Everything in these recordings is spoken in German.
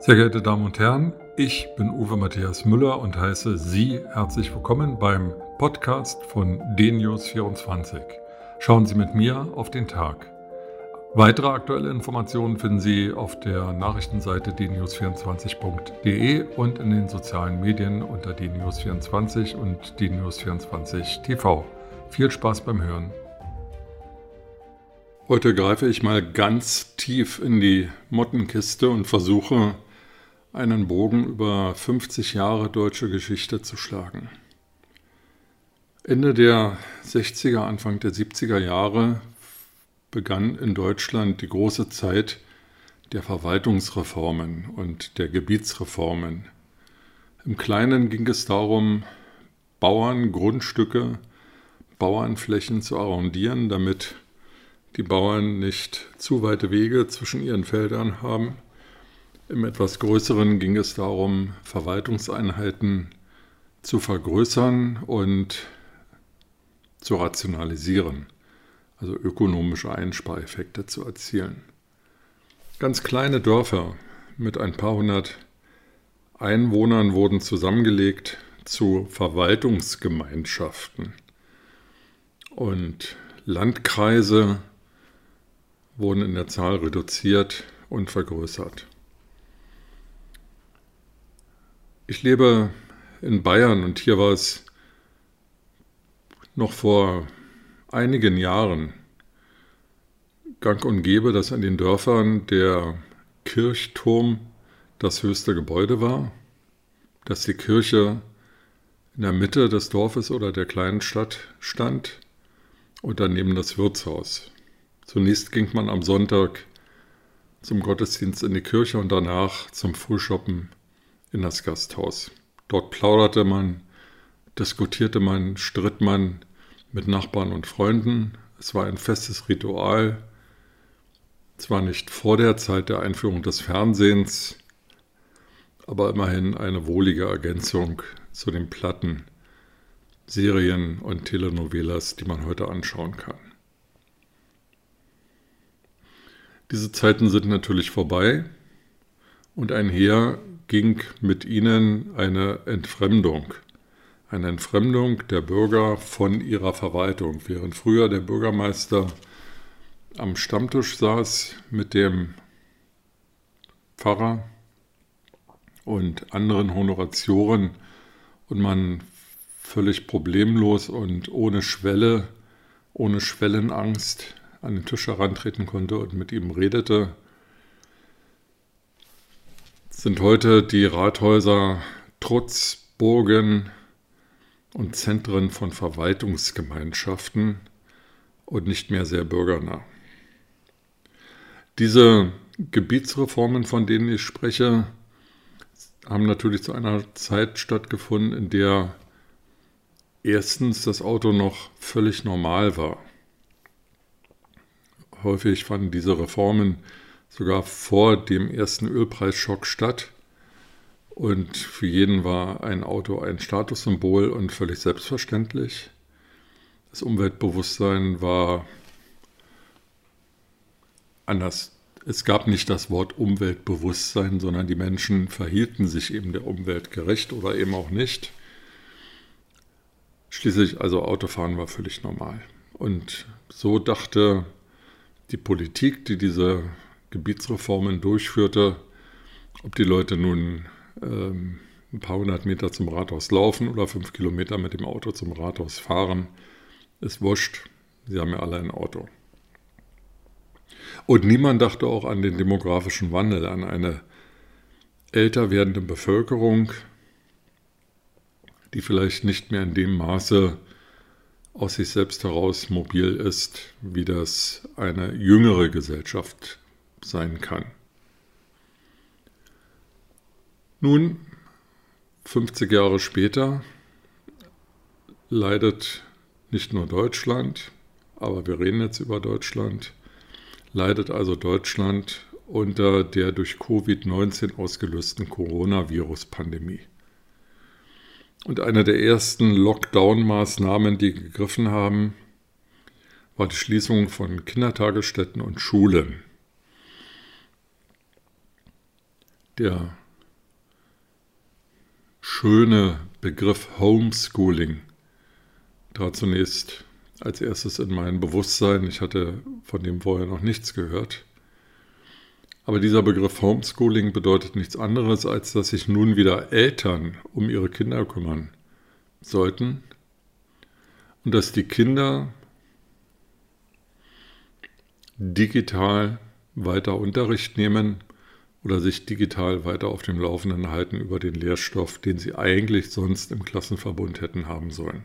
Sehr geehrte Damen und Herren, ich bin Uwe Matthias Müller und heiße Sie herzlich willkommen beim Podcast von DNews24. Schauen Sie mit mir auf den Tag. Weitere aktuelle Informationen finden Sie auf der Nachrichtenseite dnews24.de und in den sozialen Medien unter dnews24 und dnews24 TV. Viel Spaß beim Hören. Heute greife ich mal ganz tief in die Mottenkiste und versuche, einen Bogen über 50 Jahre deutsche Geschichte zu schlagen. Ende der 60er, Anfang der 70er Jahre begann in Deutschland die große Zeit der Verwaltungsreformen und der Gebietsreformen. Im Kleinen ging es darum, Bauern Grundstücke, Bauernflächen zu arrondieren, damit die Bauern nicht zu weite Wege zwischen ihren Feldern haben. Im etwas größeren ging es darum, Verwaltungseinheiten zu vergrößern und zu rationalisieren, also ökonomische Einspareffekte zu erzielen. Ganz kleine Dörfer mit ein paar hundert Einwohnern wurden zusammengelegt zu Verwaltungsgemeinschaften und Landkreise wurden in der Zahl reduziert und vergrößert. Ich lebe in Bayern und hier war es noch vor einigen Jahren gang und gäbe, dass an den Dörfern der Kirchturm das höchste Gebäude war, dass die Kirche in der Mitte des Dorfes oder der kleinen Stadt stand und daneben das Wirtshaus. Zunächst ging man am Sonntag zum Gottesdienst in die Kirche und danach zum Frühschoppen in das Gasthaus. Dort plauderte man, diskutierte man, stritt man mit Nachbarn und Freunden. Es war ein festes Ritual. Zwar nicht vor der Zeit der Einführung des Fernsehens, aber immerhin eine wohlige Ergänzung zu den Platten, Serien und Telenovelas, die man heute anschauen kann. Diese Zeiten sind natürlich vorbei und einher ging mit ihnen eine Entfremdung. Eine Entfremdung der Bürger von ihrer Verwaltung. Während früher der Bürgermeister am Stammtisch saß mit dem Pfarrer und anderen Honoratioren und man völlig problemlos und ohne Schwelle, ohne Schwellenangst an den Tisch herantreten konnte und mit ihm redete, sind heute die Rathäuser Trutzburgen und Zentren von Verwaltungsgemeinschaften und nicht mehr sehr bürgernah. Diese Gebietsreformen, von denen ich spreche, haben natürlich zu einer Zeit stattgefunden, in der erstens das Auto noch völlig normal war. Häufig fanden diese Reformen sogar vor dem ersten Ölpreisschock statt. Und für jeden war ein Auto ein Statussymbol und völlig selbstverständlich. Das Umweltbewusstsein war anders. Es gab nicht das Wort Umweltbewusstsein, sondern die Menschen verhielten sich eben der Umwelt gerecht oder eben auch nicht. Schließlich also Autofahren war völlig normal. Und so dachte die Politik, die diese Gebietsreformen durchführte, ob die Leute nun ähm, ein paar hundert Meter zum Rathaus laufen oder fünf Kilometer mit dem Auto zum Rathaus fahren, ist wurscht. Sie haben ja alle ein Auto. Und niemand dachte auch an den demografischen Wandel, an eine älter werdende Bevölkerung, die vielleicht nicht mehr in dem Maße aus sich selbst heraus mobil ist, wie das eine jüngere Gesellschaft sein kann. Nun, 50 Jahre später, leidet nicht nur Deutschland, aber wir reden jetzt über Deutschland, leidet also Deutschland unter der durch Covid-19 ausgelösten Coronavirus-Pandemie. Und eine der ersten Lockdown-Maßnahmen, die gegriffen haben, war die Schließung von Kindertagesstätten und Schulen. Der schöne Begriff Homeschooling trat zunächst als erstes in mein Bewusstsein. Ich hatte von dem vorher noch nichts gehört. Aber dieser Begriff Homeschooling bedeutet nichts anderes, als dass sich nun wieder Eltern um ihre Kinder kümmern sollten und dass die Kinder digital weiter Unterricht nehmen oder sich digital weiter auf dem Laufenden halten über den Lehrstoff, den sie eigentlich sonst im Klassenverbund hätten haben sollen.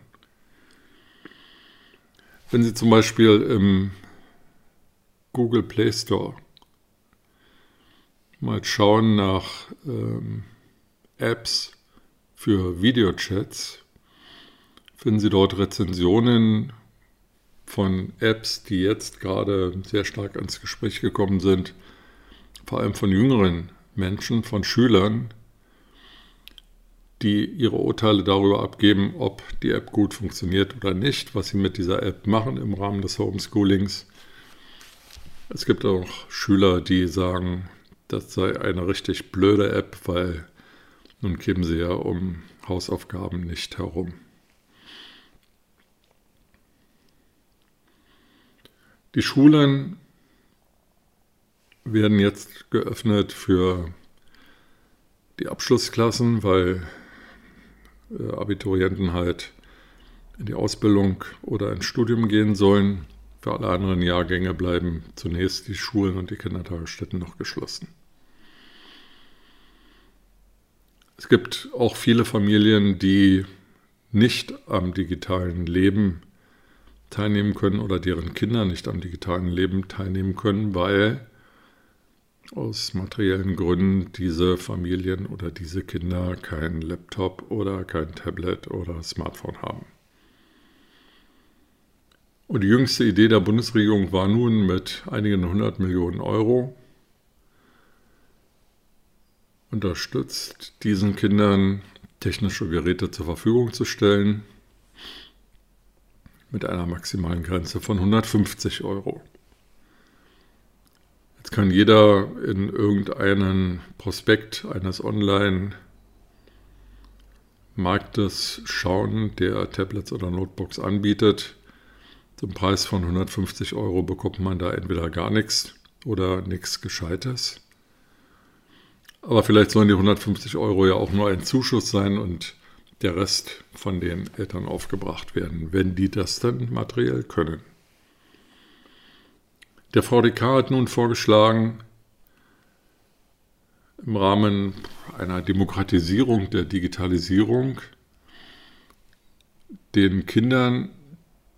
Wenn Sie zum Beispiel im Google Play Store mal schauen nach ähm, Apps für Videochats, finden Sie dort Rezensionen von Apps, die jetzt gerade sehr stark ans Gespräch gekommen sind, vor allem von jüngeren Menschen, von Schülern, die ihre Urteile darüber abgeben, ob die App gut funktioniert oder nicht, was sie mit dieser App machen im Rahmen des Homeschoolings. Es gibt auch Schüler, die sagen, das sei eine richtig blöde App, weil nun kämen sie ja um Hausaufgaben nicht herum. Die Schulen werden jetzt geöffnet für die Abschlussklassen, weil äh, Abiturienten halt in die Ausbildung oder ins Studium gehen sollen. Für alle anderen Jahrgänge bleiben zunächst die Schulen und die Kindertagesstätten noch geschlossen. Es gibt auch viele Familien, die nicht am digitalen Leben teilnehmen können oder deren Kinder nicht am digitalen Leben teilnehmen können, weil aus materiellen Gründen diese Familien oder diese Kinder keinen Laptop oder kein Tablet oder Smartphone haben. Und die jüngste Idee der Bundesregierung war nun mit einigen hundert Millionen Euro unterstützt, diesen Kindern technische Geräte zur Verfügung zu stellen mit einer maximalen Grenze von 150 Euro. Kann jeder in irgendeinen Prospekt eines Online-Marktes schauen, der Tablets oder Notebooks anbietet. Zum Preis von 150 Euro bekommt man da entweder gar nichts oder nichts Gescheites. Aber vielleicht sollen die 150 Euro ja auch nur ein Zuschuss sein und der Rest von den Eltern aufgebracht werden, wenn die das dann materiell können. Der VDK hat nun vorgeschlagen, im Rahmen einer Demokratisierung der Digitalisierung den Kindern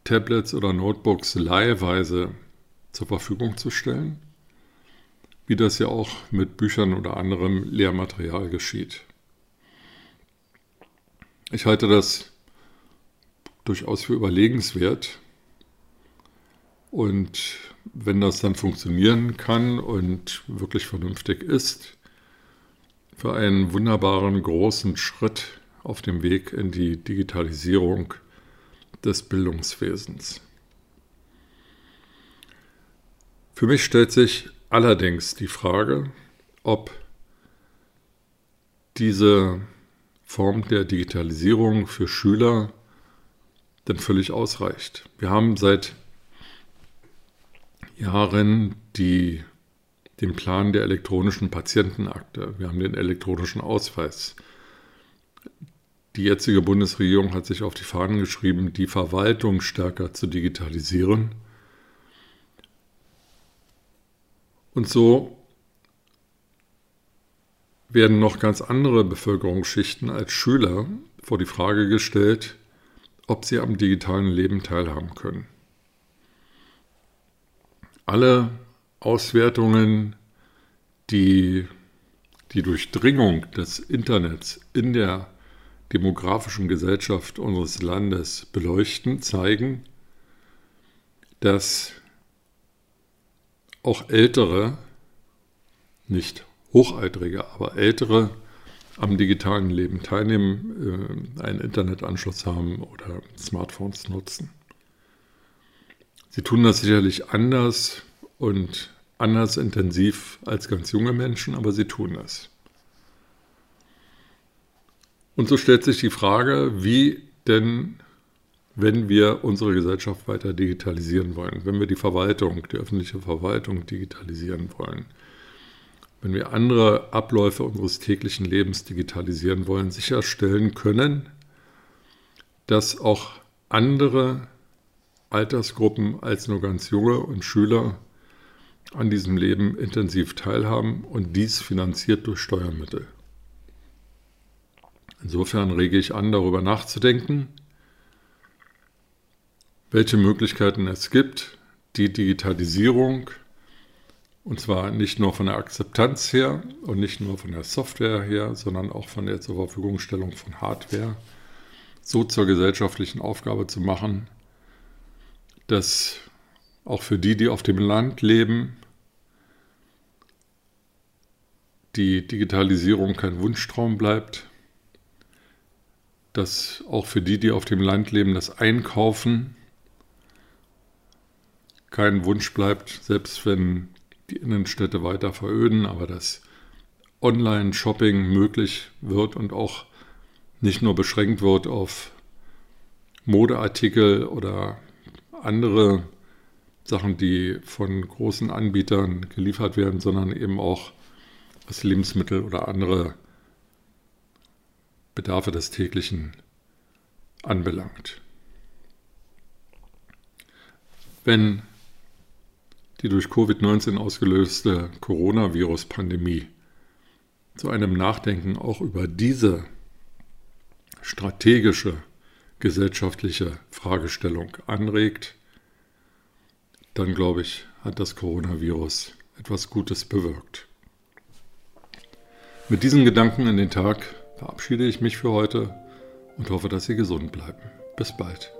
Tablets oder Notebooks leihweise zur Verfügung zu stellen, wie das ja auch mit Büchern oder anderem Lehrmaterial geschieht. Ich halte das durchaus für überlegenswert, und wenn das dann funktionieren kann und wirklich vernünftig ist, für einen wunderbaren großen Schritt auf dem Weg in die Digitalisierung des Bildungswesens. Für mich stellt sich allerdings die Frage, ob diese Form der Digitalisierung für Schüler denn völlig ausreicht. Wir haben seit Jahren die, den Plan der elektronischen Patientenakte. Wir haben den elektronischen Ausweis. Die jetzige Bundesregierung hat sich auf die Fahnen geschrieben, die Verwaltung stärker zu digitalisieren. Und so werden noch ganz andere Bevölkerungsschichten als Schüler vor die Frage gestellt, ob sie am digitalen Leben teilhaben können alle Auswertungen, die die Durchdringung des Internets in der demografischen Gesellschaft unseres Landes beleuchten, zeigen, dass auch ältere, nicht hochaltrige, aber ältere am digitalen Leben teilnehmen, äh, einen Internetanschluss haben oder Smartphones nutzen. Sie tun das sicherlich anders und anders intensiv als ganz junge Menschen, aber sie tun das. Und so stellt sich die Frage, wie denn, wenn wir unsere Gesellschaft weiter digitalisieren wollen, wenn wir die Verwaltung, die öffentliche Verwaltung digitalisieren wollen, wenn wir andere Abläufe unseres täglichen Lebens digitalisieren wollen, sicherstellen können, dass auch andere Altersgruppen als nur ganz junge und Schüler an diesem Leben intensiv teilhaben und dies finanziert durch Steuermittel. Insofern rege ich an, darüber nachzudenken, welche Möglichkeiten es gibt, die Digitalisierung, und zwar nicht nur von der Akzeptanz her und nicht nur von der Software her, sondern auch von der zur Verfügungstellung von Hardware, so zur gesellschaftlichen Aufgabe zu machen, dass auch für die, die auf dem Land leben, die Digitalisierung kein Wunschtraum bleibt, dass auch für die, die auf dem Land leben, das Einkaufen kein Wunsch bleibt, selbst wenn die Innenstädte weiter veröden, aber dass Online-Shopping möglich wird und auch nicht nur beschränkt wird auf Modeartikel oder andere Sachen, die von großen Anbietern geliefert werden, sondern eben auch was Lebensmittel oder andere Bedarfe des täglichen anbelangt. Wenn die durch Covid-19 ausgelöste Coronavirus-Pandemie zu einem Nachdenken auch über diese strategische gesellschaftliche Fragestellung anregt, dann glaube ich, hat das Coronavirus etwas Gutes bewirkt. Mit diesen Gedanken in den Tag verabschiede ich mich für heute und hoffe, dass Sie gesund bleiben. Bis bald.